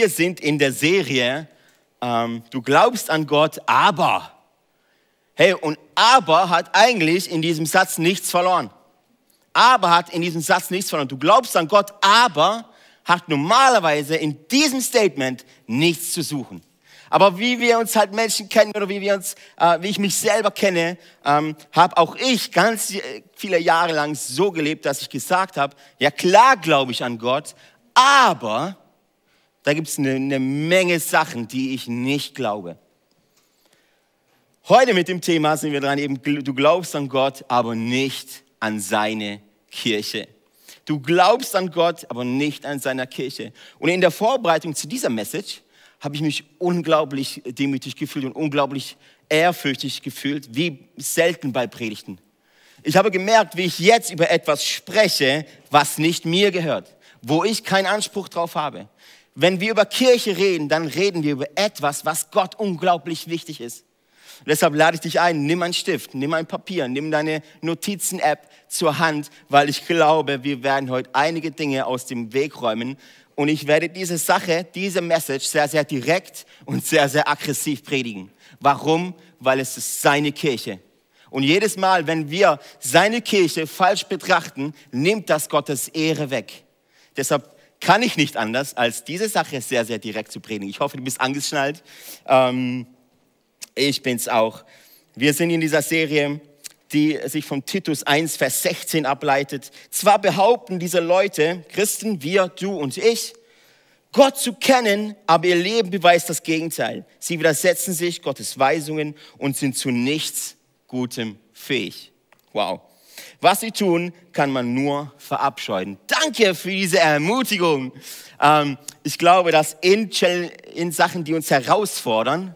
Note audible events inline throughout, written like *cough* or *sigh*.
Wir sind in der Serie, ähm, du glaubst an Gott, aber. Hey, und aber hat eigentlich in diesem Satz nichts verloren. Aber hat in diesem Satz nichts verloren. Du glaubst an Gott, aber hat normalerweise in diesem Statement nichts zu suchen. Aber wie wir uns halt Menschen kennen oder wie wir uns, äh, wie ich mich selber kenne, ähm, habe auch ich ganz viele Jahre lang so gelebt, dass ich gesagt habe, ja klar glaube ich an Gott, aber da gibt es eine, eine Menge Sachen, die ich nicht glaube. Heute mit dem Thema sind wir dran, eben, du glaubst an Gott, aber nicht an seine Kirche. Du glaubst an Gott, aber nicht an seiner Kirche. Und in der Vorbereitung zu dieser Message habe ich mich unglaublich demütig gefühlt und unglaublich ehrfürchtig gefühlt, wie selten bei Predigten. Ich habe gemerkt, wie ich jetzt über etwas spreche, was nicht mir gehört, wo ich keinen Anspruch drauf habe. Wenn wir über Kirche reden, dann reden wir über etwas, was Gott unglaublich wichtig ist. Und deshalb lade ich dich ein, nimm einen Stift, nimm ein Papier, nimm deine Notizen-App zur Hand, weil ich glaube, wir werden heute einige Dinge aus dem Weg räumen, und ich werde diese Sache, diese Message sehr, sehr direkt und sehr, sehr aggressiv predigen. Warum? Weil es ist seine Kirche. Und jedes Mal, wenn wir seine Kirche falsch betrachten, nimmt das Gottes Ehre weg. Deshalb kann ich nicht anders, als diese Sache sehr, sehr direkt zu predigen. Ich hoffe, du bist angeschnallt. Ähm, ich bin's auch. Wir sind in dieser Serie die sich vom Titus 1, Vers 16 ableitet. Zwar behaupten diese Leute, Christen, wir, du und ich, Gott zu kennen, aber ihr Leben beweist das Gegenteil. Sie widersetzen sich Gottes Weisungen und sind zu nichts Gutem fähig. Wow. Was sie tun, kann man nur verabscheuen. Danke für diese Ermutigung. Ähm, ich glaube, dass in, in, Sachen, die uns herausfordern,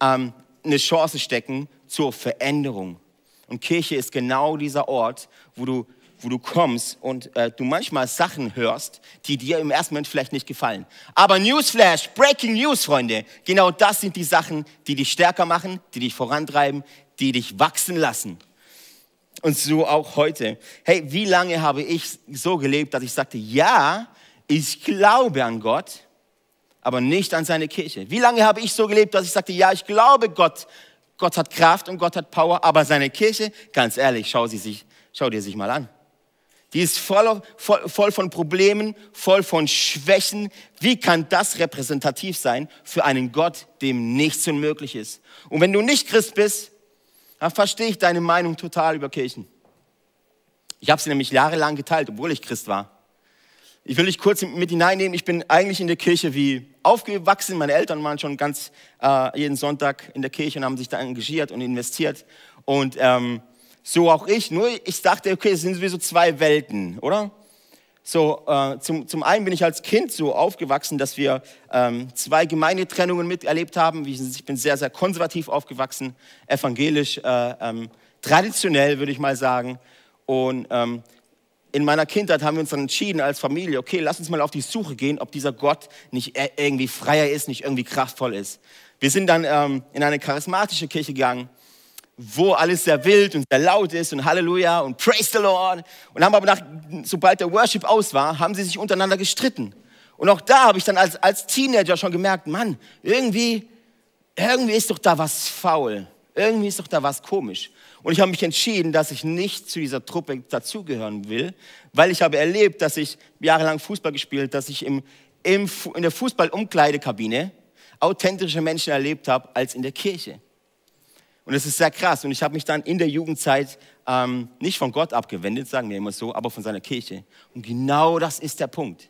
ähm, eine Chance stecken zur Veränderung. Und Kirche ist genau dieser Ort, wo du, wo du kommst und äh, du manchmal Sachen hörst, die dir im ersten Moment vielleicht nicht gefallen. Aber Newsflash, Breaking News, Freunde, genau das sind die Sachen, die dich stärker machen, die dich vorantreiben, die dich wachsen lassen. Und so auch heute. Hey, wie lange habe ich so gelebt, dass ich sagte, ja, ich glaube an Gott, aber nicht an seine Kirche. Wie lange habe ich so gelebt, dass ich sagte, ja, ich glaube Gott, Gott hat Kraft und Gott hat Power, aber seine Kirche, ganz ehrlich, schau, sie sich, schau dir sich mal an. Die ist voll, voll, voll von Problemen, voll von Schwächen. Wie kann das repräsentativ sein für einen Gott, dem nichts unmöglich ist? Und wenn du nicht Christ bist, dann verstehe ich deine Meinung total über Kirchen. Ich habe sie nämlich jahrelang geteilt, obwohl ich Christ war. Ich will dich kurz mit hineinnehmen. Ich bin eigentlich in der Kirche wie aufgewachsen. Meine Eltern waren schon ganz äh, jeden Sonntag in der Kirche und haben sich da engagiert und investiert. Und ähm, so auch ich. Nur ich dachte, okay, es sind sowieso zwei Welten, oder? So, äh, zum, zum einen bin ich als Kind so aufgewachsen, dass wir ähm, zwei Gemeindetrennungen miterlebt haben. Ich bin sehr, sehr konservativ aufgewachsen, evangelisch, äh, ähm, traditionell würde ich mal sagen. Und ähm, in meiner Kindheit haben wir uns dann entschieden als Familie, okay, lass uns mal auf die Suche gehen, ob dieser Gott nicht irgendwie freier ist, nicht irgendwie kraftvoll ist. Wir sind dann ähm, in eine charismatische Kirche gegangen, wo alles sehr wild und sehr laut ist und Halleluja und Praise the Lord. Und haben aber nach, sobald der Worship aus war, haben sie sich untereinander gestritten. Und auch da habe ich dann als, als Teenager schon gemerkt, Mann, irgendwie, irgendwie ist doch da was faul. Irgendwie ist doch da was komisch. Und ich habe mich entschieden, dass ich nicht zu dieser Truppe dazugehören will, weil ich habe erlebt, dass ich jahrelang Fußball gespielt, dass ich im, im, in der Fußballumkleidekabine authentische Menschen erlebt habe als in der Kirche. Und es ist sehr krass. Und ich habe mich dann in der Jugendzeit ähm, nicht von Gott abgewendet, sagen wir immer so, aber von seiner Kirche. Und genau das ist der Punkt.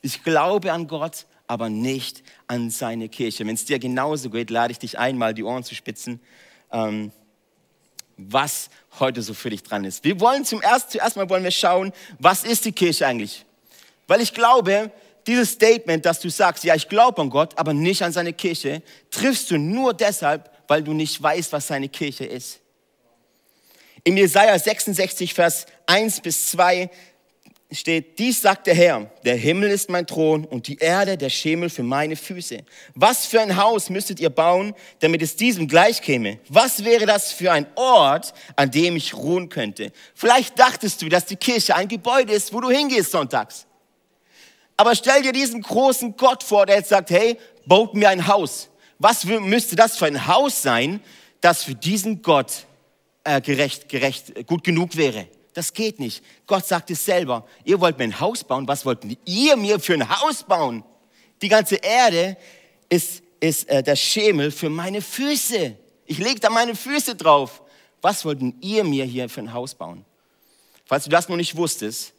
Ich glaube an Gott, aber nicht an seine Kirche. Wenn es dir genauso geht, lade ich dich ein, mal die Ohren zu spitzen. Ähm, was heute so für dich dran ist. Wir wollen zum erst, zuerst mal wollen wir schauen, was ist die Kirche eigentlich? Weil ich glaube, dieses Statement, dass du sagst, ja, ich glaube an Gott, aber nicht an seine Kirche, triffst du nur deshalb, weil du nicht weißt, was seine Kirche ist. In Jesaja 66, Vers 1 bis 2 steht, dies sagt der Herr, der Himmel ist mein Thron und die Erde der Schemel für meine Füße. Was für ein Haus müsstet ihr bauen, damit es diesem gleich käme? Was wäre das für ein Ort, an dem ich ruhen könnte? Vielleicht dachtest du, dass die Kirche ein Gebäude ist, wo du hingehst sonntags. Aber stell dir diesen großen Gott vor, der jetzt sagt, hey, baut mir ein Haus. Was müsste das für ein Haus sein, das für diesen Gott äh, gerecht, gerecht, gut genug wäre? Das geht nicht. Gott sagt es selber. Ihr wollt mir ein Haus bauen. Was wollt ihr mir für ein Haus bauen? Die ganze Erde ist, ist äh, der Schemel für meine Füße. Ich lege da meine Füße drauf. Was wollten ihr mir hier für ein Haus bauen? Falls du das noch nicht wusstest,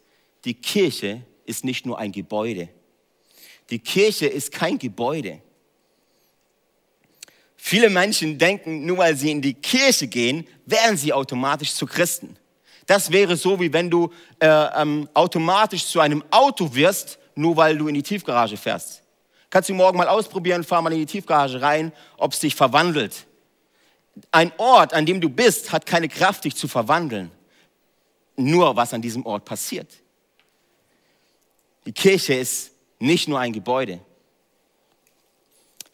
die Kirche ist nicht nur ein Gebäude. Die Kirche ist kein Gebäude. Viele Menschen denken, nur weil sie in die Kirche gehen, wären sie automatisch zu Christen. Das wäre so, wie wenn du äh, ähm, automatisch zu einem Auto wirst, nur weil du in die Tiefgarage fährst. Kannst du morgen mal ausprobieren, fahr mal in die Tiefgarage rein, ob es dich verwandelt. Ein Ort, an dem du bist, hat keine Kraft, dich zu verwandeln. Nur was an diesem Ort passiert. Die Kirche ist nicht nur ein Gebäude.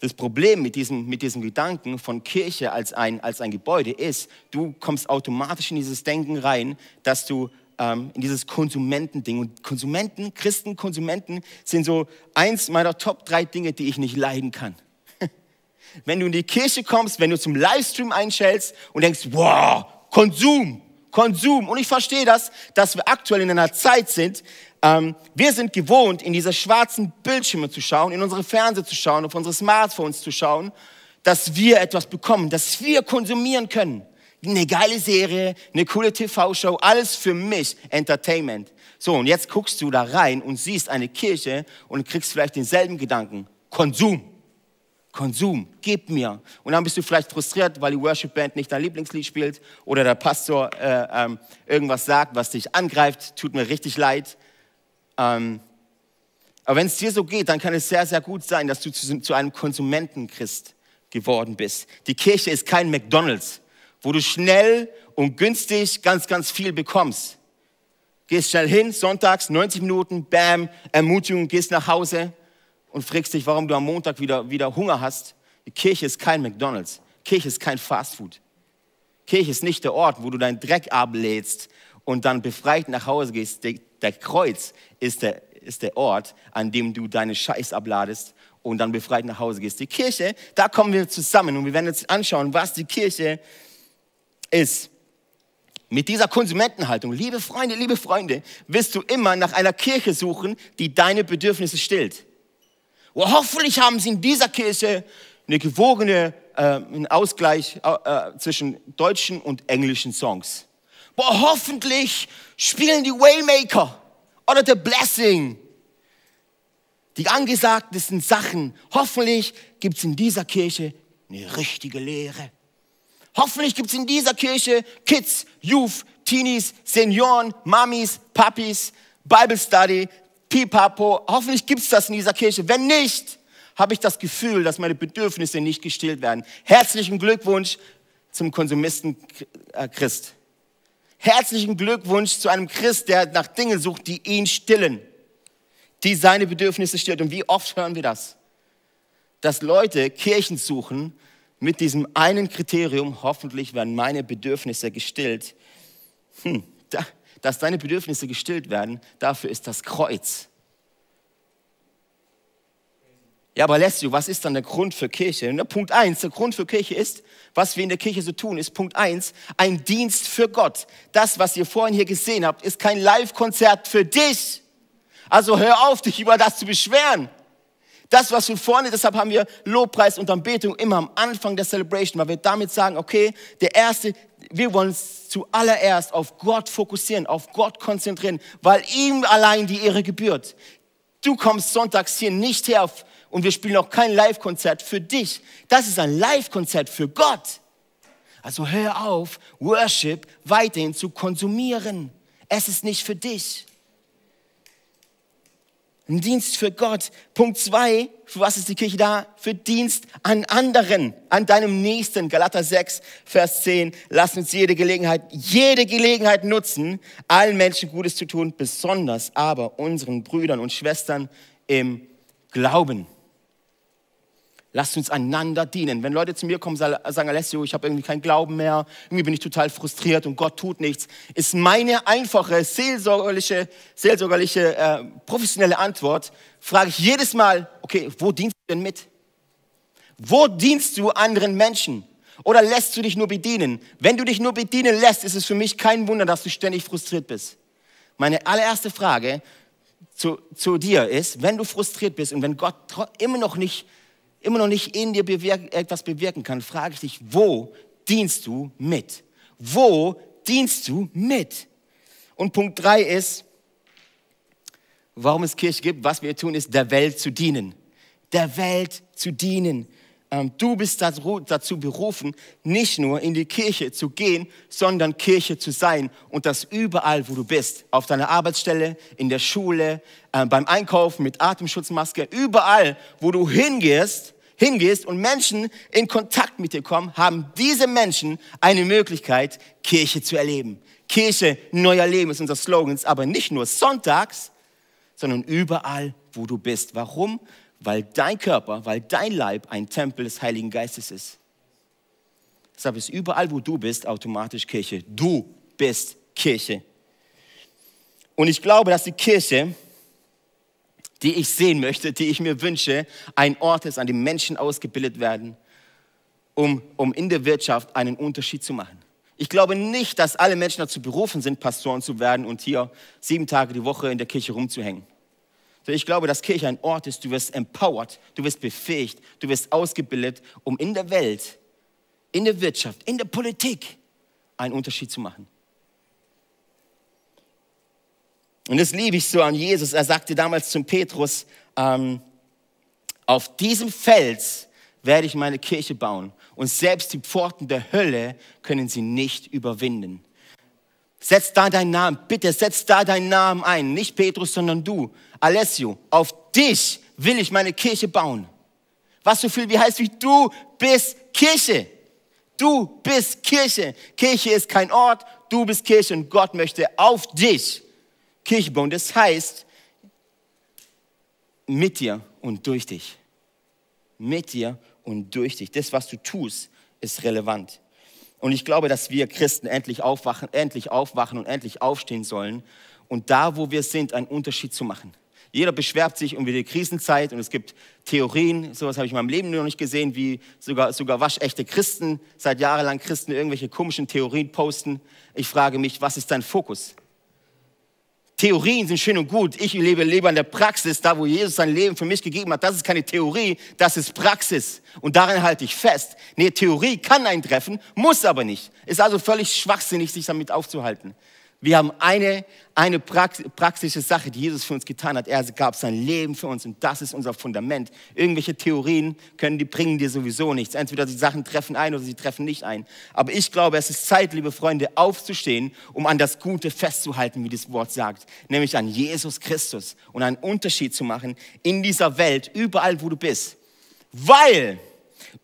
Das Problem mit diesem, mit diesem Gedanken von Kirche als ein, als ein Gebäude ist, du kommst automatisch in dieses Denken rein, dass du ähm, in dieses Konsumentending. Und Konsumenten, Christen, Konsumenten sind so eins meiner Top drei Dinge, die ich nicht leiden kann. *laughs* wenn du in die Kirche kommst, wenn du zum Livestream einschältst und denkst, wow, Konsum, Konsum. Und ich verstehe das, dass wir aktuell in einer Zeit sind, ähm, wir sind gewohnt, in diese schwarzen Bildschirme zu schauen, in unsere Fernseher zu schauen, auf unsere Smartphones zu schauen, dass wir etwas bekommen, dass wir konsumieren können. Eine geile Serie, eine coole TV-Show, alles für mich, Entertainment. So, und jetzt guckst du da rein und siehst eine Kirche und kriegst vielleicht denselben Gedanken. Konsum. Konsum, gib mir. Und dann bist du vielleicht frustriert, weil die Worship Band nicht dein Lieblingslied spielt oder der Pastor äh, ähm, irgendwas sagt, was dich angreift. Tut mir richtig leid. Ähm, aber wenn es dir so geht, dann kann es sehr, sehr gut sein, dass du zu, zu einem Konsumentenchrist geworden bist. Die Kirche ist kein McDonald's, wo du schnell und günstig ganz, ganz viel bekommst. Gehst schnell hin, sonntags, 90 Minuten, bam, Ermutigung, gehst nach Hause und fragst dich, warum du am Montag wieder, wieder Hunger hast. Die Kirche ist kein McDonald's. Kirche ist kein Fastfood. Kirche ist nicht der Ort, wo du deinen Dreck ablädst und dann befreit nach Hause gehst. Der Kreuz ist der, ist der Ort, an dem du deine Scheiß abladest und dann befreit nach Hause gehst. Die Kirche, da kommen wir zusammen und wir werden uns anschauen, was die Kirche ist. Mit dieser Konsumentenhaltung, liebe Freunde, liebe Freunde, wirst du immer nach einer Kirche suchen, die deine Bedürfnisse stillt. Oh, hoffentlich haben sie in dieser Kirche eine gewogene äh, einen Ausgleich äh, zwischen deutschen und englischen Songs. Boah, hoffentlich spielen die Waymaker oder The Blessing. Die angesagtesten Sachen. Hoffentlich gibt es in dieser Kirche eine richtige Lehre. Hoffentlich gibt es in dieser Kirche Kids, Youth, Teenies, Senioren, Mamis, Papis, Bible Study, Pipapo. Hoffentlich gibt es das in dieser Kirche. Wenn nicht, habe ich das Gefühl, dass meine Bedürfnisse nicht gestillt werden. Herzlichen Glückwunsch zum Konsumisten Christ. Herzlichen Glückwunsch zu einem Christ, der nach Dingen sucht, die ihn stillen, die seine Bedürfnisse stillen. Und wie oft hören wir das? Dass Leute Kirchen suchen mit diesem einen Kriterium, hoffentlich werden meine Bedürfnisse gestillt. Hm, da, dass deine Bedürfnisse gestillt werden, dafür ist das Kreuz. Ja, aber Alessio, was ist dann der Grund für Kirche? Und Punkt eins, der Grund für Kirche ist, was wir in der Kirche so tun, ist Punkt eins, ein Dienst für Gott. Das, was ihr vorhin hier gesehen habt, ist kein Live-Konzert für dich. Also hör auf, dich über das zu beschweren. Das, was wir vorne, deshalb haben wir Lobpreis und Anbetung immer am Anfang der Celebration, weil wir damit sagen, okay, der erste, wir wollen uns zuallererst auf Gott fokussieren, auf Gott konzentrieren, weil ihm allein die Ehre gebührt. Du kommst sonntags hier nicht her und wir spielen auch kein Live-Konzert für dich. Das ist ein Live-Konzert für Gott. Also hör auf, Worship weiterhin zu konsumieren. Es ist nicht für dich. Ein Dienst für Gott. Punkt zwei, für was ist die Kirche da? Für Dienst an anderen, an deinem Nächsten. Galater 6, Vers 10. Lass uns jede Gelegenheit, jede Gelegenheit nutzen, allen Menschen Gutes zu tun, besonders aber unseren Brüdern und Schwestern im Glauben. Lasst uns einander dienen. Wenn Leute zu mir kommen und sagen, Alessio, ich habe irgendwie keinen Glauben mehr, irgendwie bin ich total frustriert und Gott tut nichts, ist meine einfache, seelsorgerliche, seelsorgerliche äh, professionelle Antwort, frage ich jedes Mal, okay, wo dienst du denn mit? Wo dienst du anderen Menschen? Oder lässt du dich nur bedienen? Wenn du dich nur bedienen lässt, ist es für mich kein Wunder, dass du ständig frustriert bist. Meine allererste Frage zu, zu dir ist, wenn du frustriert bist und wenn Gott immer noch nicht immer noch nicht in dir bewirken, etwas bewirken kann, frage ich dich, wo dienst du mit? Wo dienst du mit? Und Punkt drei ist, warum es Kirche gibt, was wir tun, ist der Welt zu dienen. Der Welt zu dienen. Ähm, du bist dazu berufen, nicht nur in die Kirche zu gehen, sondern Kirche zu sein. Und das überall, wo du bist. Auf deiner Arbeitsstelle, in der Schule, äh, beim Einkaufen mit Atemschutzmaske. Überall, wo du hingehst, hingehst und Menschen in Kontakt mit dir kommen, haben diese Menschen eine Möglichkeit, Kirche zu erleben. Kirche, neuer Leben ist unser Slogan, aber nicht nur sonntags, sondern überall, wo du bist. Warum? Weil dein Körper, weil dein Leib ein Tempel des Heiligen Geistes ist. Deshalb ist überall, wo du bist, automatisch Kirche. Du bist Kirche. Und ich glaube, dass die Kirche, die ich sehen möchte, die ich mir wünsche, ein Ort ist, an dem Menschen ausgebildet werden, um, um in der Wirtschaft einen Unterschied zu machen. Ich glaube nicht, dass alle Menschen dazu berufen sind, Pastoren zu werden und hier sieben Tage die Woche in der Kirche rumzuhängen. Ich glaube, dass Kirche ein Ort ist, du wirst empowered, du wirst befähigt, du wirst ausgebildet, um in der Welt, in der Wirtschaft, in der Politik einen Unterschied zu machen. Und das liebe ich so an Jesus. Er sagte damals zum Petrus, ähm, auf diesem Fels werde ich meine Kirche bauen und selbst die Pforten der Hölle können sie nicht überwinden. Setz da deinen Namen, bitte setz da deinen Namen ein. Nicht Petrus, sondern du. Alessio, auf dich will ich meine Kirche bauen. Was so viel wie heißt wie du bist Kirche. Du bist Kirche. Kirche ist kein Ort, du bist Kirche und Gott möchte auf dich Kirche bauen. Das heißt, mit dir und durch dich. Mit dir und durch dich. Das, was du tust, ist relevant. Und ich glaube, dass wir Christen endlich aufwachen, endlich aufwachen und endlich aufstehen sollen und da, wo wir sind, einen Unterschied zu machen. Jeder beschwert sich um die Krisenzeit und es gibt Theorien, sowas habe ich in meinem Leben noch nicht gesehen, wie sogar, sogar waschechte Christen, seit jahrelang Christen irgendwelche komischen Theorien posten. Ich frage mich, was ist dein Fokus? Theorien sind schön und gut. Ich lebe, lebe an der Praxis, da wo Jesus sein Leben für mich gegeben hat. Das ist keine Theorie, das ist Praxis. Und daran halte ich fest. Nee, Theorie kann eintreffen, muss aber nicht. Ist also völlig schwachsinnig, sich damit aufzuhalten. Wir haben eine, eine praktische Sache, die Jesus für uns getan hat. Er gab sein Leben für uns und das ist unser Fundament. Irgendwelche Theorien können, die bringen dir sowieso nichts. Entweder die Sachen treffen ein oder sie treffen nicht ein. Aber ich glaube, es ist Zeit, liebe Freunde, aufzustehen, um an das Gute festzuhalten, wie das Wort sagt. Nämlich an Jesus Christus und einen Unterschied zu machen in dieser Welt, überall, wo du bist. Weil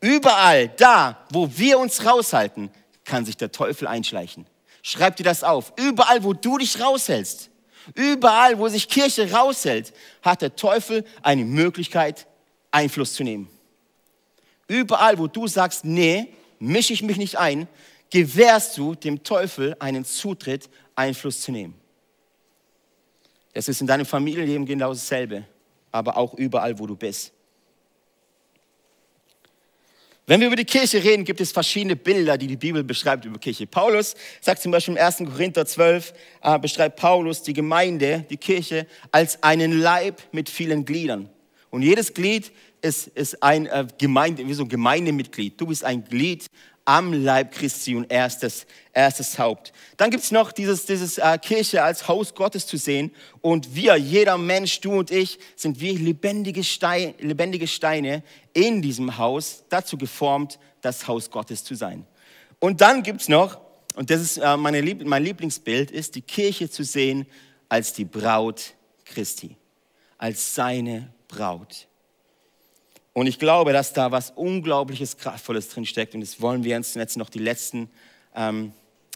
überall da, wo wir uns raushalten, kann sich der Teufel einschleichen. Schreib dir das auf. Überall, wo du dich raushältst, überall, wo sich Kirche raushält, hat der Teufel eine Möglichkeit, Einfluss zu nehmen. Überall, wo du sagst, nee, mische ich mich nicht ein, gewährst du dem Teufel einen Zutritt, Einfluss zu nehmen. Es ist in deinem Familienleben genau dasselbe, aber auch überall, wo du bist. Wenn wir über die Kirche reden, gibt es verschiedene Bilder, die die Bibel beschreibt über Kirche. Paulus sagt zum Beispiel im 1. Korinther 12, äh, beschreibt Paulus die Gemeinde, die Kirche, als einen Leib mit vielen Gliedern. Und jedes Glied ist, ist ein äh, Gemeinde, wie so ein Gemeindemitglied. Du bist ein Glied am Leib Christi und erstes, erstes Haupt. Dann gibt's noch dieses, dieses äh, Kirche als Haus Gottes zu sehen. Und wir, jeder Mensch, du und ich, sind wie lebendige, Stein, lebendige Steine in diesem Haus, dazu geformt, das Haus Gottes zu sein. Und dann gibt's noch, und das ist äh, meine Lieb mein Lieblingsbild, ist die Kirche zu sehen als die Braut Christi, als seine Braut. Und ich glaube, dass da was Unglaubliches, Kraftvolles drin steckt. Und das wollen wir uns jetzt noch die letzten ähm,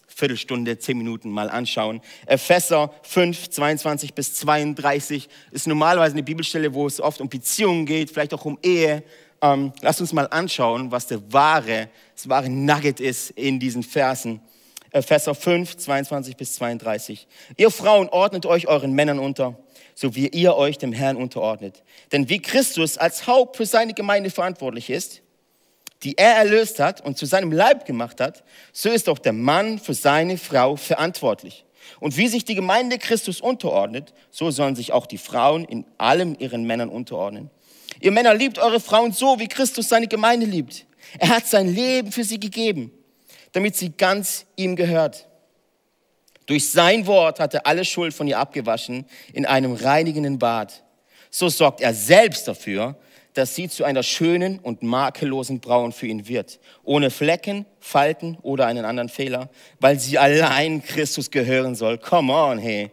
Viertelstunde, zehn Minuten mal anschauen. Epheser 5, 22 bis 32 ist normalerweise eine Bibelstelle, wo es oft um Beziehungen geht, vielleicht auch um Ehe. ähm, lasst uns mal anschauen, was der wahre, das wahre Nugget ist in diesen Versen. Epheser 5, 22 bis 32. Ihr Frauen ordnet euch euren Männern unter, so wie ihr euch dem Herrn unterordnet. Denn wie Christus als Haupt für seine Gemeinde verantwortlich ist, die er erlöst hat und zu seinem Leib gemacht hat, so ist auch der Mann für seine Frau verantwortlich. Und wie sich die Gemeinde Christus unterordnet, so sollen sich auch die Frauen in allem ihren Männern unterordnen. Ihr Männer liebt eure Frauen so, wie Christus seine Gemeinde liebt. Er hat sein Leben für sie gegeben, damit sie ganz ihm gehört. Durch sein Wort hat er alle Schuld von ihr abgewaschen in einem reinigenden Bad. So sorgt er selbst dafür, dass sie zu einer schönen und makellosen Braun für ihn wird, ohne Flecken, Falten oder einen anderen Fehler, weil sie allein Christus gehören soll. Come on, hey.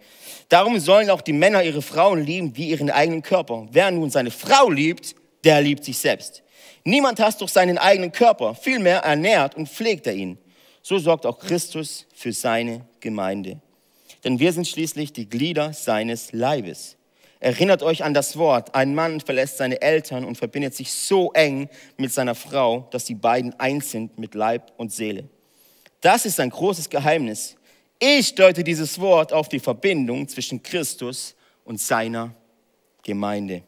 Darum sollen auch die Männer ihre Frauen lieben wie ihren eigenen Körper. Wer nun seine Frau liebt, der liebt sich selbst. Niemand hasst doch seinen eigenen Körper, vielmehr ernährt und pflegt er ihn. So sorgt auch Christus für seine Gemeinde. Denn wir sind schließlich die Glieder seines Leibes. Erinnert euch an das Wort, ein Mann verlässt seine Eltern und verbindet sich so eng mit seiner Frau, dass die beiden eins sind mit Leib und Seele. Das ist ein großes Geheimnis. Ich deute dieses Wort auf die Verbindung zwischen Christus und seiner Gemeinde.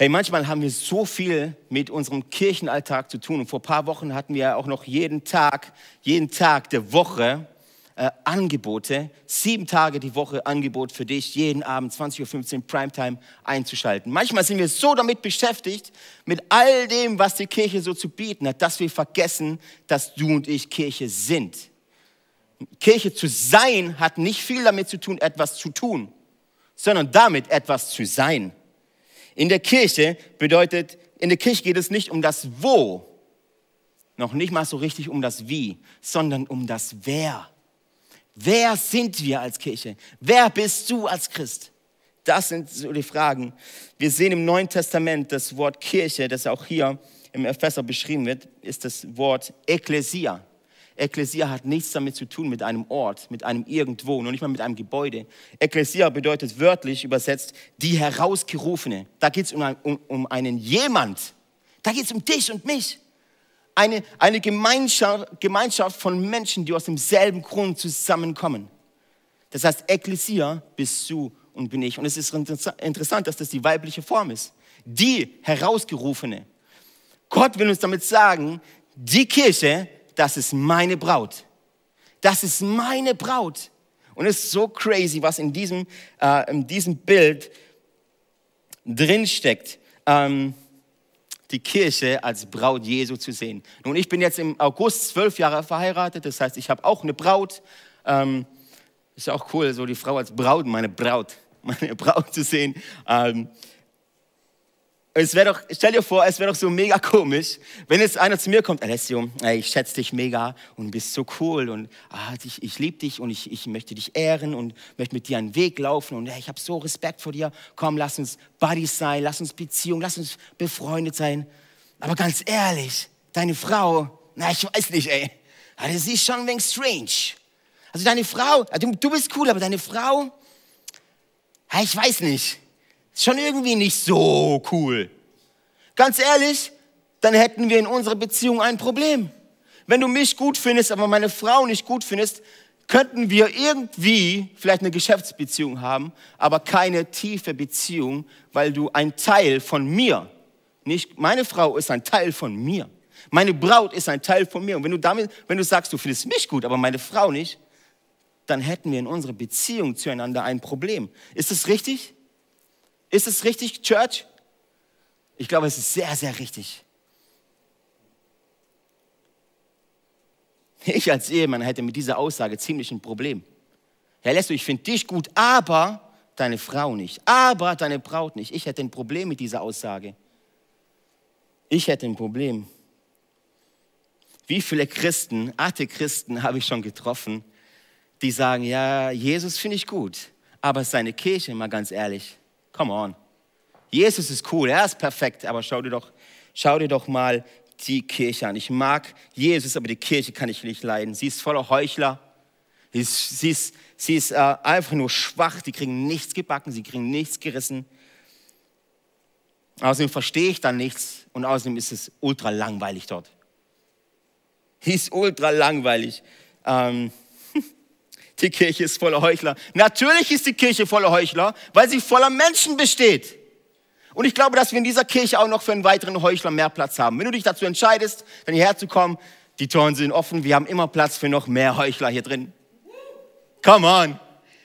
Hey, manchmal haben wir so viel mit unserem Kirchenalltag zu tun. Und vor ein paar Wochen hatten wir auch noch jeden Tag, jeden Tag der Woche äh, Angebote, sieben Tage die Woche Angebot für dich, jeden Abend 20.15 Uhr Primetime einzuschalten. Manchmal sind wir so damit beschäftigt, mit all dem, was die Kirche so zu bieten hat, dass wir vergessen, dass du und ich Kirche sind. Kirche zu sein hat nicht viel damit zu tun, etwas zu tun, sondern damit etwas zu sein. In der Kirche bedeutet, in der Kirche geht es nicht um das Wo, noch nicht mal so richtig um das Wie, sondern um das Wer. Wer sind wir als Kirche? Wer bist du als Christ? Das sind so die Fragen. Wir sehen im Neuen Testament das Wort Kirche, das auch hier im Epheser beschrieben wird, ist das Wort Ekklesia. Ekklesia hat nichts damit zu tun mit einem Ort, mit einem Irgendwo, noch nicht mal mit einem Gebäude. Ekklesia bedeutet wörtlich übersetzt die Herausgerufene. Da geht es um, um, um einen jemand. Da geht es um dich und mich eine, eine Gemeinschaft, Gemeinschaft von Menschen, die aus demselben Grund zusammenkommen. Das heißt, Ekklesia bist du und bin ich. Und es ist interessant, dass das die weibliche Form ist. Die Herausgerufene. Gott will uns damit sagen, die Kirche, das ist meine Braut. Das ist meine Braut. Und es ist so crazy, was in diesem, äh, in diesem Bild drinsteckt. Ähm, die Kirche als Braut Jesu zu sehen. Nun, ich bin jetzt im August zwölf Jahre verheiratet, das heißt, ich habe auch eine Braut. Ähm, ist auch cool, so die Frau als Braut, meine Braut, *laughs* meine Braut zu sehen. Ähm, es wäre doch, stell dir vor, es wäre doch so mega *laughs* komisch, wenn jetzt einer zu mir kommt, Alessio, ey, ich schätze dich mega und bist so cool und ah, ich, ich liebe dich und ich, ich möchte dich ehren und möchte mit dir einen Weg laufen und ey, ich habe so Respekt vor dir. Komm, lass uns Buddies sein, lass uns Beziehung, lass uns befreundet sein. Aber ganz ehrlich, deine Frau, na, ich weiß nicht, ey, also sie ist schon ein wenig strange. Also deine Frau, du, du bist cool, aber deine Frau, ich weiß nicht. Ist schon irgendwie nicht so cool. Ganz ehrlich, dann hätten wir in unserer Beziehung ein Problem. Wenn du mich gut findest, aber meine Frau nicht gut findest, könnten wir irgendwie vielleicht eine Geschäftsbeziehung haben, aber keine tiefe Beziehung, weil du ein Teil von mir, nicht meine Frau ist ein Teil von mir. Meine Braut ist ein Teil von mir. Und wenn du damit, wenn du sagst, du findest mich gut, aber meine Frau nicht, dann hätten wir in unserer Beziehung zueinander ein Problem. Ist das richtig? Ist es richtig, Church? Ich glaube, es ist sehr, sehr richtig. Ich als Ehemann hätte mit dieser Aussage ziemlich ein Problem. Herr Lesso, ich finde dich gut, aber deine Frau nicht, aber deine Braut nicht. Ich hätte ein Problem mit dieser Aussage. Ich hätte ein Problem. Wie viele Christen, alte Christen habe ich schon getroffen, die sagen, ja, Jesus finde ich gut, aber seine Kirche, mal ganz ehrlich, Come on. Jesus ist cool, er ist perfekt, aber schau dir doch, schau dir doch mal die Kirche an. Ich mag Jesus, aber die Kirche kann ich nicht leiden. Sie ist voller Heuchler. Sie ist, sie ist, sie ist äh, einfach nur schwach. Die kriegen nichts gebacken, sie kriegen nichts gerissen. Außerdem verstehe ich dann nichts und außerdem ist es ultra langweilig dort. Ist ultra langweilig. Ähm, die Kirche ist voller Heuchler. Natürlich ist die Kirche voller Heuchler, weil sie voller Menschen besteht. Und ich glaube, dass wir in dieser Kirche auch noch für einen weiteren Heuchler mehr Platz haben. Wenn du dich dazu entscheidest, dann hierher zu kommen, die Toren sind offen, wir haben immer Platz für noch mehr Heuchler hier drin. Come on.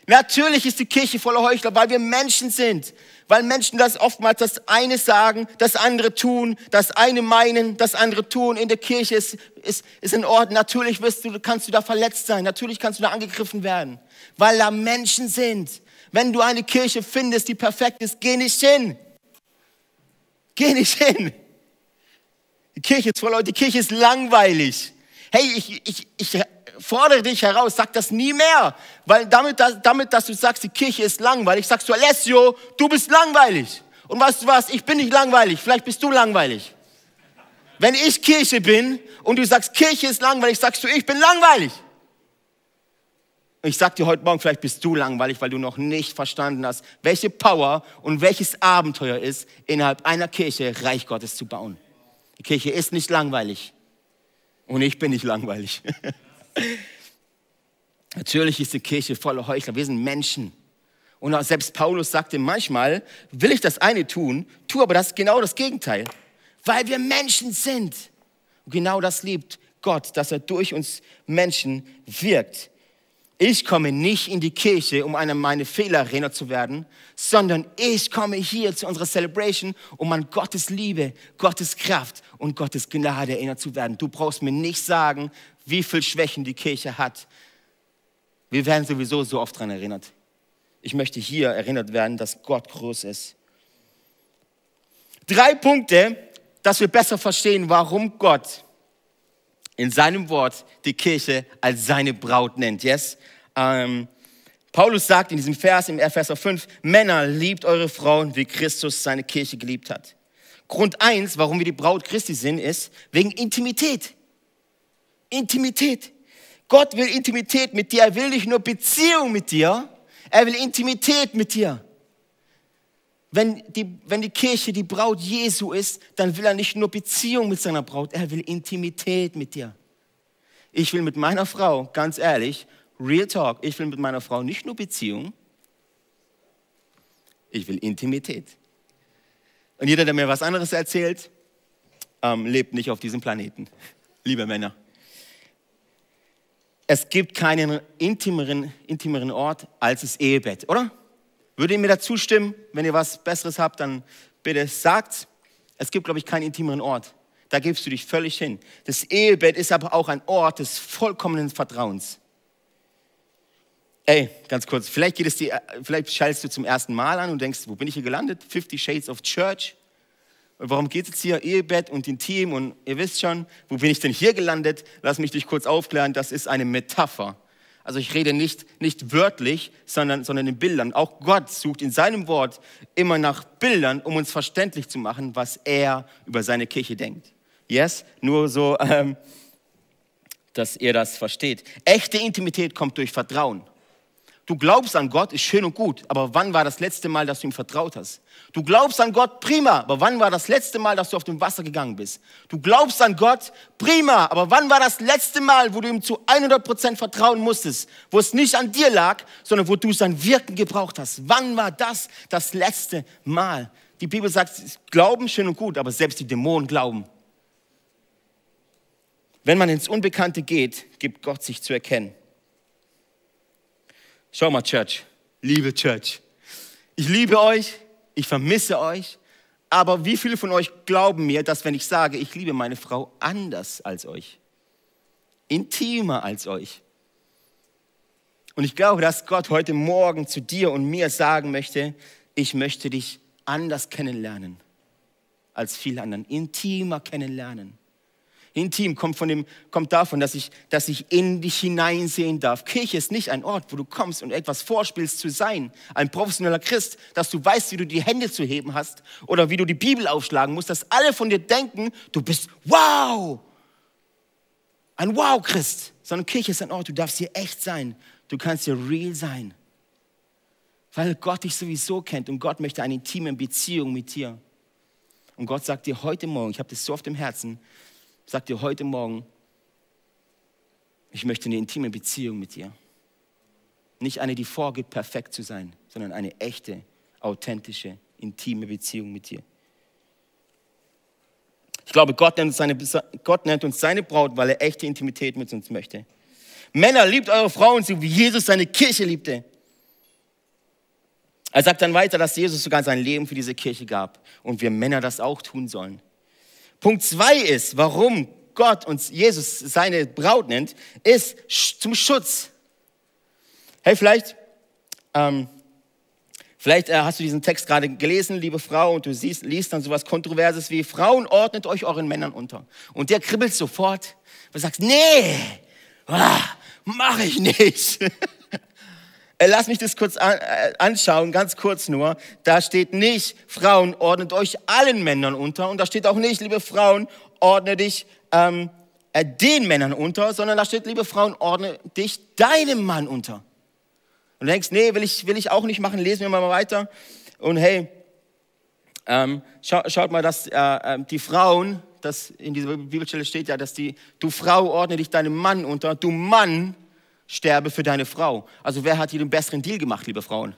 Natürlich ist die Kirche voller Heuchler, weil wir Menschen sind. Weil Menschen das oftmals das eine sagen, das andere tun, das eine meinen, das andere tun. In der Kirche ist, ist, ist in Ordnung. Natürlich wirst du, kannst du da verletzt sein. Natürlich kannst du da angegriffen werden. Weil da Menschen sind. Wenn du eine Kirche findest, die perfekt ist, geh nicht hin. Geh nicht hin. Die Kirche ist voll Leute, die Kirche ist langweilig. Hey, ich, ich, ich fordere dich heraus, sag das nie mehr. Weil damit, damit, dass du sagst, die Kirche ist langweilig, sagst du, Alessio, du bist langweilig. Und weißt du was, ich bin nicht langweilig, vielleicht bist du langweilig. Wenn ich Kirche bin und du sagst, Kirche ist langweilig, sagst du, ich bin langweilig. Ich sag dir heute Morgen, vielleicht bist du langweilig, weil du noch nicht verstanden hast, welche Power und welches Abenteuer ist, innerhalb einer Kirche Reich Gottes zu bauen. Die Kirche ist nicht langweilig. Und ich bin nicht langweilig. *laughs* Natürlich ist die Kirche voller Heuchler. Wir sind Menschen. Und auch selbst Paulus sagte manchmal, will ich das eine tun, tu aber das genau das Gegenteil. Weil wir Menschen sind. Und genau das liebt Gott, dass er durch uns Menschen wirkt. Ich komme nicht in die Kirche, um an meine Fehler erinnert zu werden, sondern ich komme hier zu unserer Celebration, um an Gottes Liebe, Gottes Kraft und Gottes Gnade erinnert zu werden. Du brauchst mir nicht sagen, wie viel Schwächen die Kirche hat. Wir werden sowieso so oft daran erinnert. Ich möchte hier erinnert werden, dass Gott groß ist. Drei Punkte, dass wir besser verstehen, warum Gott in seinem Wort die Kirche als seine Braut nennt. Yes? Ähm, Paulus sagt in diesem Vers im Epheser 5, Männer, liebt eure Frauen, wie Christus seine Kirche geliebt hat. Grund eins, warum wir die Braut Christi sind, ist wegen Intimität. Intimität. Gott will Intimität mit dir. Er will nicht nur Beziehung mit dir, er will Intimität mit dir. Wenn die, wenn die Kirche die Braut Jesu ist, dann will er nicht nur Beziehung mit seiner Braut, er will Intimität mit dir. Ich will mit meiner Frau, ganz ehrlich, Real Talk, ich will mit meiner Frau nicht nur Beziehung, ich will Intimität. Und jeder, der mir was anderes erzählt, ähm, lebt nicht auf diesem Planeten. Liebe Männer. Es gibt keinen intimeren, intimeren Ort als das Ehebett, oder? Würde ihr mir dazu stimmen? Wenn ihr was Besseres habt, dann bitte sagt. Es gibt, glaube ich, keinen intimeren Ort. Da gibst du dich völlig hin. Das Ehebett ist aber auch ein Ort des vollkommenen Vertrauens. Ey, ganz kurz, vielleicht geht es dir, vielleicht schaltest du zum ersten Mal an und denkst, wo bin ich hier gelandet? 50 Shades of Church. Warum geht es hier? Ehebett und Intim und ihr wisst schon, wo bin ich denn hier gelandet? Lass mich dich kurz aufklären, das ist eine Metapher. Also ich rede nicht, nicht wörtlich, sondern, sondern in Bildern. Auch Gott sucht in seinem Wort immer nach Bildern, um uns verständlich zu machen, was er über seine Kirche denkt. Yes? Nur so, ähm, dass ihr das versteht. Echte Intimität kommt durch Vertrauen. Du glaubst an Gott, ist schön und gut, aber wann war das letzte Mal, dass du ihm vertraut hast? Du glaubst an Gott, prima, aber wann war das letzte Mal, dass du auf dem Wasser gegangen bist? Du glaubst an Gott, prima, aber wann war das letzte Mal, wo du ihm zu 100% vertrauen musstest, wo es nicht an dir lag, sondern wo du sein Wirken gebraucht hast? Wann war das das letzte Mal? Die Bibel sagt, Glauben schön und gut, aber selbst die Dämonen glauben. Wenn man ins Unbekannte geht, gibt Gott sich zu erkennen. Schau mal, Church, liebe Church, ich liebe euch, ich vermisse euch, aber wie viele von euch glauben mir, dass wenn ich sage, ich liebe meine Frau anders als euch, intimer als euch? Und ich glaube, dass Gott heute Morgen zu dir und mir sagen möchte, ich möchte dich anders kennenlernen als viele anderen, intimer kennenlernen. Intim kommt, von dem, kommt davon, dass ich, dass ich in dich hineinsehen darf. Kirche ist nicht ein Ort, wo du kommst und etwas vorspielst zu sein. Ein professioneller Christ, dass du weißt, wie du die Hände zu heben hast oder wie du die Bibel aufschlagen musst, dass alle von dir denken, du bist wow. Ein Wow-Christ. Sondern Kirche ist ein Ort, du darfst hier echt sein. Du kannst hier real sein. Weil Gott dich sowieso kennt und Gott möchte eine intime Beziehung mit dir. Und Gott sagt dir heute Morgen, ich habe das so auf dem Herzen, sagt dir heute Morgen, ich möchte eine intime Beziehung mit dir. Nicht eine, die vorgibt, perfekt zu sein, sondern eine echte, authentische, intime Beziehung mit dir. Ich glaube, Gott nennt, seine, Gott nennt uns seine Braut, weil er echte Intimität mit uns möchte. Männer, liebt eure Frauen so, wie Jesus seine Kirche liebte. Er sagt dann weiter, dass Jesus sogar sein Leben für diese Kirche gab und wir Männer das auch tun sollen. Punkt zwei ist, warum Gott uns Jesus seine Braut nennt, ist zum Schutz. Hey, vielleicht, ähm, vielleicht äh, hast du diesen Text gerade gelesen, liebe Frau, und du siehst, liest dann sowas Kontroverses wie, Frauen ordnet euch euren Männern unter. Und der kribbelt sofort, du sagst, nee, ah, mach ich nicht. *laughs* Äh, lass mich das kurz äh, anschauen, ganz kurz nur. Da steht nicht, Frauen, ordnet euch allen Männern unter. Und da steht auch nicht, liebe Frauen, ordne dich ähm, äh, den Männern unter, sondern da steht, liebe Frauen, ordne dich deinem Mann unter. Und du denkst, nee, will ich, will ich auch nicht machen, lesen wir mal weiter. Und hey, ähm, schau, schaut mal, dass äh, ähm, die Frauen, das in dieser Bibelstelle steht ja, dass die, du Frau ordne dich deinem Mann unter, du Mann sterbe für deine Frau. Also wer hat hier den besseren Deal gemacht, liebe Frauen?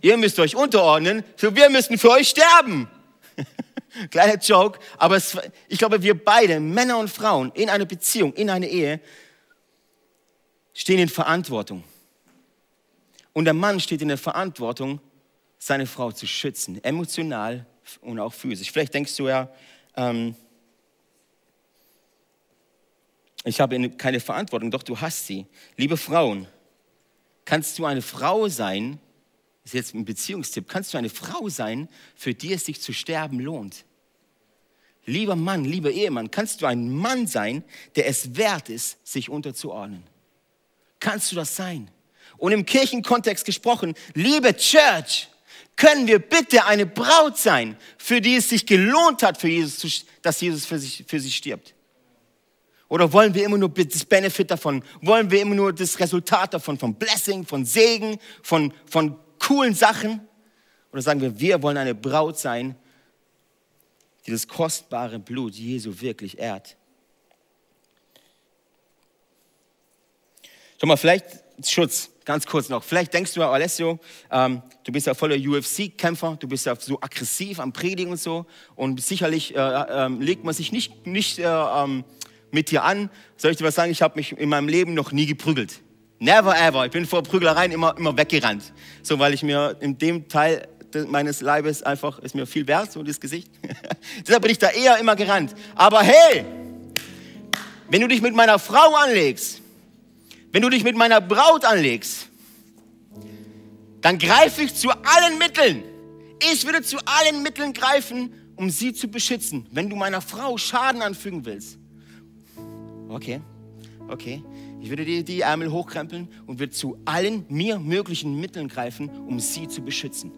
Ihr müsst euch unterordnen, für wir müssen für euch sterben. *laughs* Kleiner Joke, aber es, ich glaube, wir beide, Männer und Frauen, in einer Beziehung, in einer Ehe, stehen in Verantwortung. Und der Mann steht in der Verantwortung, seine Frau zu schützen, emotional und auch physisch. Vielleicht denkst du ja, ähm, ich habe keine Verantwortung, doch du hast sie. Liebe Frauen, kannst du eine Frau sein, das ist jetzt ein Beziehungstipp, kannst du eine Frau sein, für die es sich zu sterben lohnt? Lieber Mann, lieber Ehemann, kannst du ein Mann sein, der es wert ist, sich unterzuordnen? Kannst du das sein? Und im Kirchenkontext gesprochen, liebe Church, können wir bitte eine Braut sein, für die es sich gelohnt hat, für Jesus, dass Jesus für, sich, für sie stirbt? Oder wollen wir immer nur das Benefit davon? Wollen wir immer nur das Resultat davon, von Blessing, von Segen, von, von coolen Sachen? Oder sagen wir, wir wollen eine Braut sein, die das kostbare Blut Jesu wirklich ehrt? Schau mal, vielleicht Schutz. Ganz kurz noch. Vielleicht denkst du, Alessio, ähm, du bist ja voller UFC-Kämpfer, du bist ja so aggressiv am Predigen und so. Und sicherlich äh, äh, legt man sich nicht, nicht äh, ähm, mit dir an. Soll ich dir was sagen? Ich habe mich in meinem Leben noch nie geprügelt. Never ever. Ich bin vor Prügelereien immer, immer weggerannt. So, weil ich mir in dem Teil meines Leibes einfach, ist mir viel wert, so das Gesicht. *laughs* Deshalb bin ich da eher immer gerannt. Aber hey, wenn du dich mit meiner Frau anlegst, wenn du dich mit meiner Braut anlegst, dann greife ich zu allen Mitteln. Ich würde zu allen Mitteln greifen, um sie zu beschützen. Wenn du meiner Frau Schaden anfügen willst, okay, okay, ich würde dir die Ärmel hochkrempeln und würde zu allen mir möglichen Mitteln greifen, um sie zu beschützen.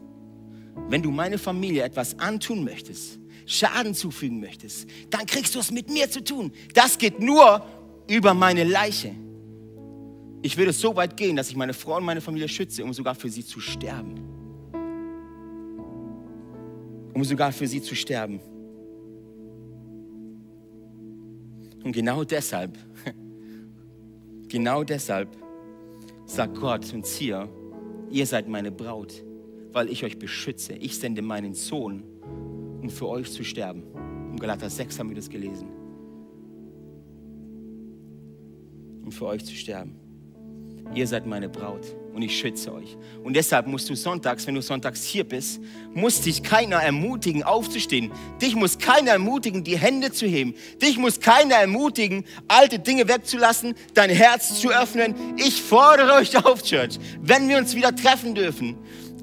Wenn du meine Familie etwas antun möchtest, Schaden zufügen möchtest, dann kriegst du es mit mir zu tun. Das geht nur über meine Leiche. Ich würde so weit gehen, dass ich meine Frau und meine Familie schütze, um sogar für sie zu sterben. Um sogar für sie zu sterben. Und genau deshalb, *laughs* genau deshalb sagt Gott uns hier, ihr seid meine Braut, weil ich euch beschütze. Ich sende meinen Sohn, um für euch zu sterben. Im Galater 6 haben wir das gelesen. Um für euch zu sterben ihr seid meine Braut und ich schütze euch. Und deshalb musst du sonntags, wenn du sonntags hier bist, muss dich keiner ermutigen, aufzustehen. Dich muss keiner ermutigen, die Hände zu heben. Dich muss keiner ermutigen, alte Dinge wegzulassen, dein Herz zu öffnen. Ich fordere euch auf, Church, wenn wir uns wieder treffen dürfen,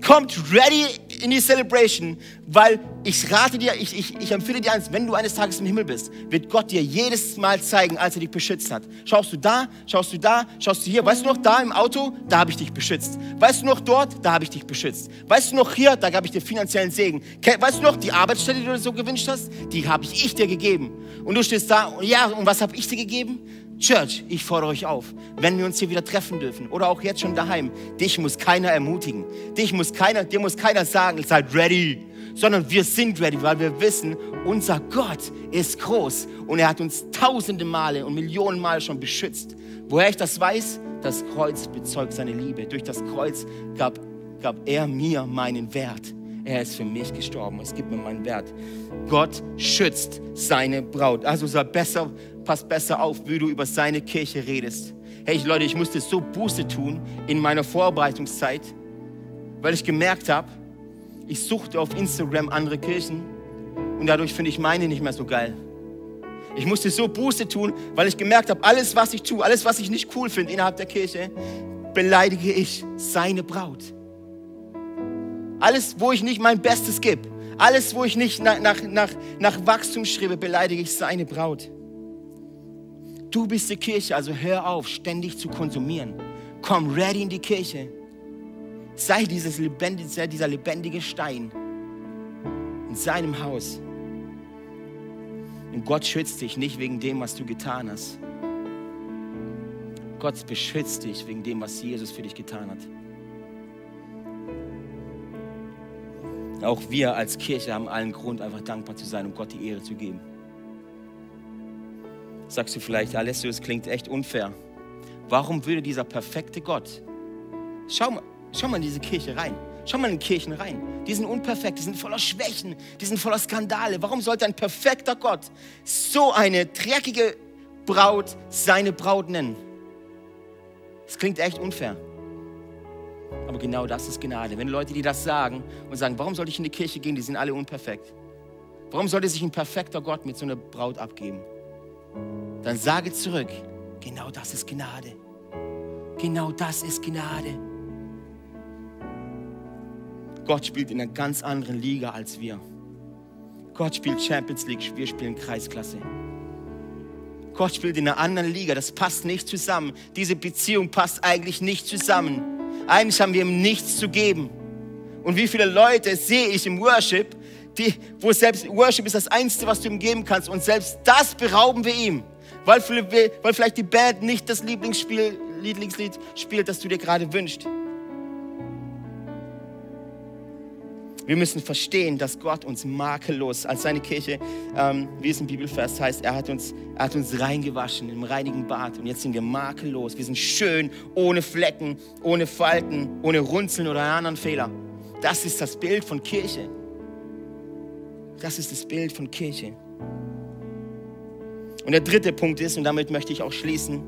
kommt ready in die Celebration, weil ich rate dir, ich, ich, ich empfehle dir eins, wenn du eines Tages im Himmel bist, wird Gott dir jedes Mal zeigen, als er dich beschützt hat. Schaust du da, schaust du da, schaust du hier, weißt du noch da im Auto, da habe ich dich beschützt. Weißt du noch dort, da habe ich dich beschützt. Weißt du noch hier, da gab ich dir finanziellen Segen. Weißt du noch, die Arbeitsstelle, die du dir so gewünscht hast, die habe ich dir gegeben. Und du stehst da, ja, und was habe ich dir gegeben? Church, ich fordere euch auf, wenn wir uns hier wieder treffen dürfen oder auch jetzt schon daheim, dich muss keiner ermutigen. Dich muss keiner, dir muss keiner sagen, seid ready, sondern wir sind ready, weil wir wissen, unser Gott ist groß und er hat uns tausende Male und Millionen Male schon beschützt. Woher ich das weiß? Das Kreuz bezeugt seine Liebe. Durch das Kreuz gab, gab er mir meinen Wert. Er ist für mich gestorben. Es gibt mir meinen Wert. Gott schützt seine Braut. Also sei besser, pass besser auf, wie du über seine Kirche redest. Hey Leute, ich musste so Buße tun in meiner Vorbereitungszeit, weil ich gemerkt habe, ich suchte auf Instagram andere Kirchen und dadurch finde ich meine nicht mehr so geil. Ich musste so Buße tun, weil ich gemerkt habe, alles, was ich tue, alles, was ich nicht cool finde innerhalb der Kirche, beleidige ich seine Braut. Alles, wo ich nicht mein Bestes gebe, alles, wo ich nicht nach, nach, nach, nach Wachstum schreibe, beleidige ich seine Braut. Du bist die Kirche, also hör auf, ständig zu konsumieren. Komm ready in die Kirche. Sei, dieses lebendige, sei dieser lebendige Stein in seinem Haus. Und Gott schützt dich nicht wegen dem, was du getan hast. Gott beschützt dich wegen dem, was Jesus für dich getan hat. Auch wir als Kirche haben allen Grund, einfach dankbar zu sein und Gott die Ehre zu geben. Sagst du vielleicht, Alessio, es klingt echt unfair. Warum würde dieser perfekte Gott, schau mal, schau mal in diese Kirche rein, schau mal in die Kirchen rein, die sind unperfekt, die sind voller Schwächen, die sind voller Skandale. Warum sollte ein perfekter Gott so eine dreckige Braut seine Braut nennen? Das klingt echt unfair. Aber genau das ist Gnade. Wenn Leute, die das sagen und sagen, warum soll ich in die Kirche gehen, die sind alle unperfekt. Warum sollte sich ein perfekter Gott mit so einer Braut abgeben? Dann sage zurück, genau das ist Gnade. Genau das ist Gnade. Gott spielt in einer ganz anderen Liga als wir. Gott spielt Champions League, wir spielen Kreisklasse. Gott spielt in einer anderen Liga, das passt nicht zusammen. Diese Beziehung passt eigentlich nicht zusammen. Eigentlich haben wir ihm nichts zu geben. Und wie viele Leute sehe ich im Worship, die, wo selbst Worship ist das Einzige, was du ihm geben kannst. Und selbst das berauben wir ihm, weil, weil vielleicht die Band nicht das Lieblingsspiel, Lieblingslied spielt, das du dir gerade wünschst. Wir müssen verstehen, dass Gott uns makellos als seine Kirche, ähm, wie es im Bibelvers heißt, er hat, uns, er hat uns reingewaschen im reinigen Bad und jetzt sind wir makellos. Wir sind schön, ohne Flecken, ohne Falten, ohne Runzeln oder anderen Fehler. Das ist das Bild von Kirche. Das ist das Bild von Kirche. Und der dritte Punkt ist, und damit möchte ich auch schließen,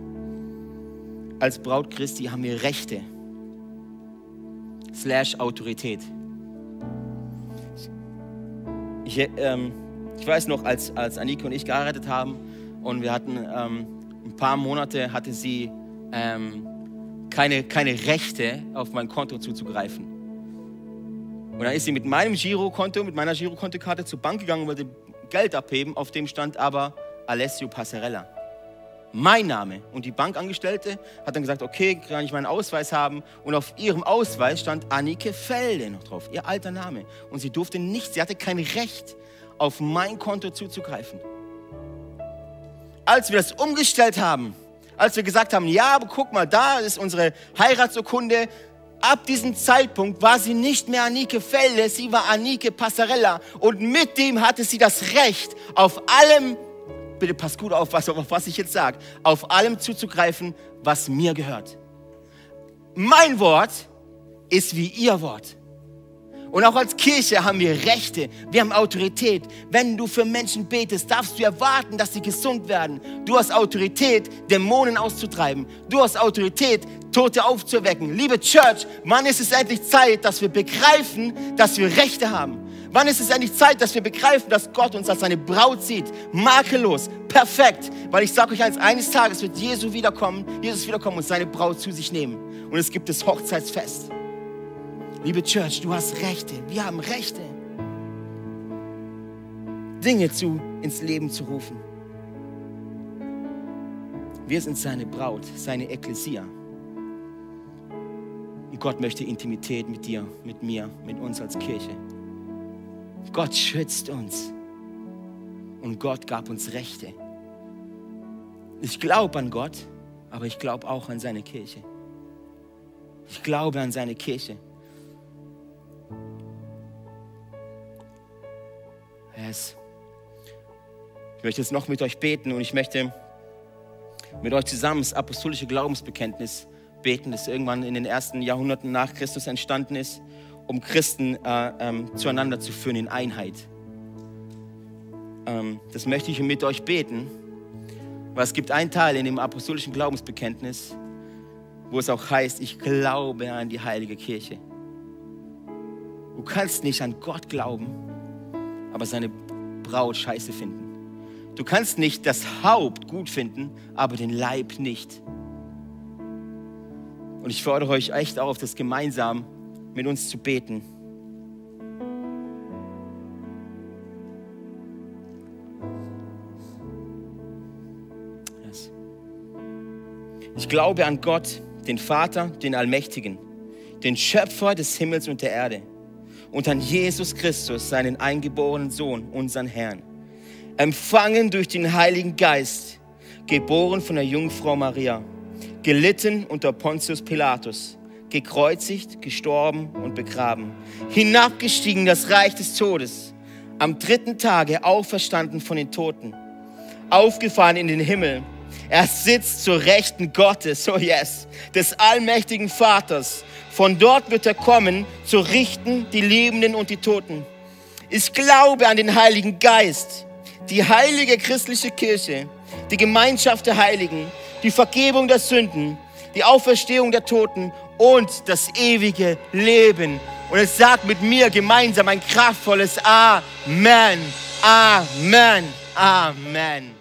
als Braut Christi haben wir Rechte slash Autorität. Ich, ähm, ich weiß noch, als, als Anike und ich geheiratet haben und wir hatten ähm, ein paar Monate, hatte sie ähm, keine, keine Rechte, auf mein Konto zuzugreifen. Und dann ist sie mit meinem Girokonto, mit meiner Girokontokarte zur Bank gegangen und wollte Geld abheben. Auf dem stand aber Alessio Passarella mein Name. Und die Bankangestellte hat dann gesagt, okay, kann ich meinen Ausweis haben? Und auf ihrem Ausweis stand Annike Felde noch drauf, ihr alter Name. Und sie durfte nicht, sie hatte kein Recht, auf mein Konto zuzugreifen. Als wir das umgestellt haben, als wir gesagt haben, ja, aber guck mal, da ist unsere Heiratsurkunde, ab diesem Zeitpunkt war sie nicht mehr Annike Felde, sie war Annike Passarella. Und mit dem hatte sie das Recht, auf allem bitte pass gut auf, was, auf was ich jetzt sage, auf allem zuzugreifen, was mir gehört. Mein Wort ist wie ihr Wort. Und auch als Kirche haben wir Rechte, wir haben Autorität. Wenn du für Menschen betest, darfst du erwarten, dass sie gesund werden. Du hast Autorität, Dämonen auszutreiben. Du hast Autorität, Tote aufzuwecken. Liebe Church, wann ist es endlich Zeit, dass wir begreifen, dass wir Rechte haben? Wann ist es endlich Zeit, dass wir begreifen, dass Gott uns als seine Braut sieht? Makellos, perfekt. Weil ich sage euch eins, eines Tages wird Jesus wiederkommen, Jesus wiederkommen und seine Braut zu sich nehmen. Und es gibt das Hochzeitsfest. Liebe Church, du hast Rechte. Wir haben Rechte. Dinge zu, ins Leben zu rufen. Wir sind seine Braut, seine Ekklesia. Und Gott möchte Intimität mit dir, mit mir, mit uns als Kirche. Gott schützt uns. Und Gott gab uns Rechte. Ich glaube an Gott, aber ich glaube auch an seine Kirche. Ich glaube an seine Kirche. Yes. Ich möchte jetzt noch mit euch beten und ich möchte mit euch zusammen das apostolische Glaubensbekenntnis beten, das irgendwann in den ersten Jahrhunderten nach Christus entstanden ist, um Christen äh, ähm, zueinander zu führen in Einheit. Ähm, das möchte ich mit euch beten, weil es gibt einen Teil in dem apostolischen Glaubensbekenntnis, wo es auch heißt, ich glaube an die heilige Kirche. Du kannst nicht an Gott glauben, aber seine Braut scheiße finden. Du kannst nicht das Haupt gut finden, aber den Leib nicht. Und ich fordere euch echt auf, das gemeinsam mit uns zu beten. Ich glaube an Gott, den Vater, den Allmächtigen, den Schöpfer des Himmels und der Erde und an Jesus Christus, seinen eingeborenen Sohn, unseren Herrn, empfangen durch den Heiligen Geist, geboren von der Jungfrau Maria, gelitten unter Pontius Pilatus, gekreuzigt, gestorben und begraben, hinabgestiegen in das Reich des Todes, am dritten Tage auferstanden von den Toten, aufgefahren in den Himmel. Er sitzt zur Rechten Gottes, oh yes, des allmächtigen Vaters. Von dort wird er kommen, zu richten die Lebenden und die Toten. Ich glaube an den Heiligen Geist, die heilige christliche Kirche, die Gemeinschaft der Heiligen, die Vergebung der Sünden, die Auferstehung der Toten und das ewige Leben. Und es sagt mit mir gemeinsam ein kraftvolles Amen, Amen, Amen.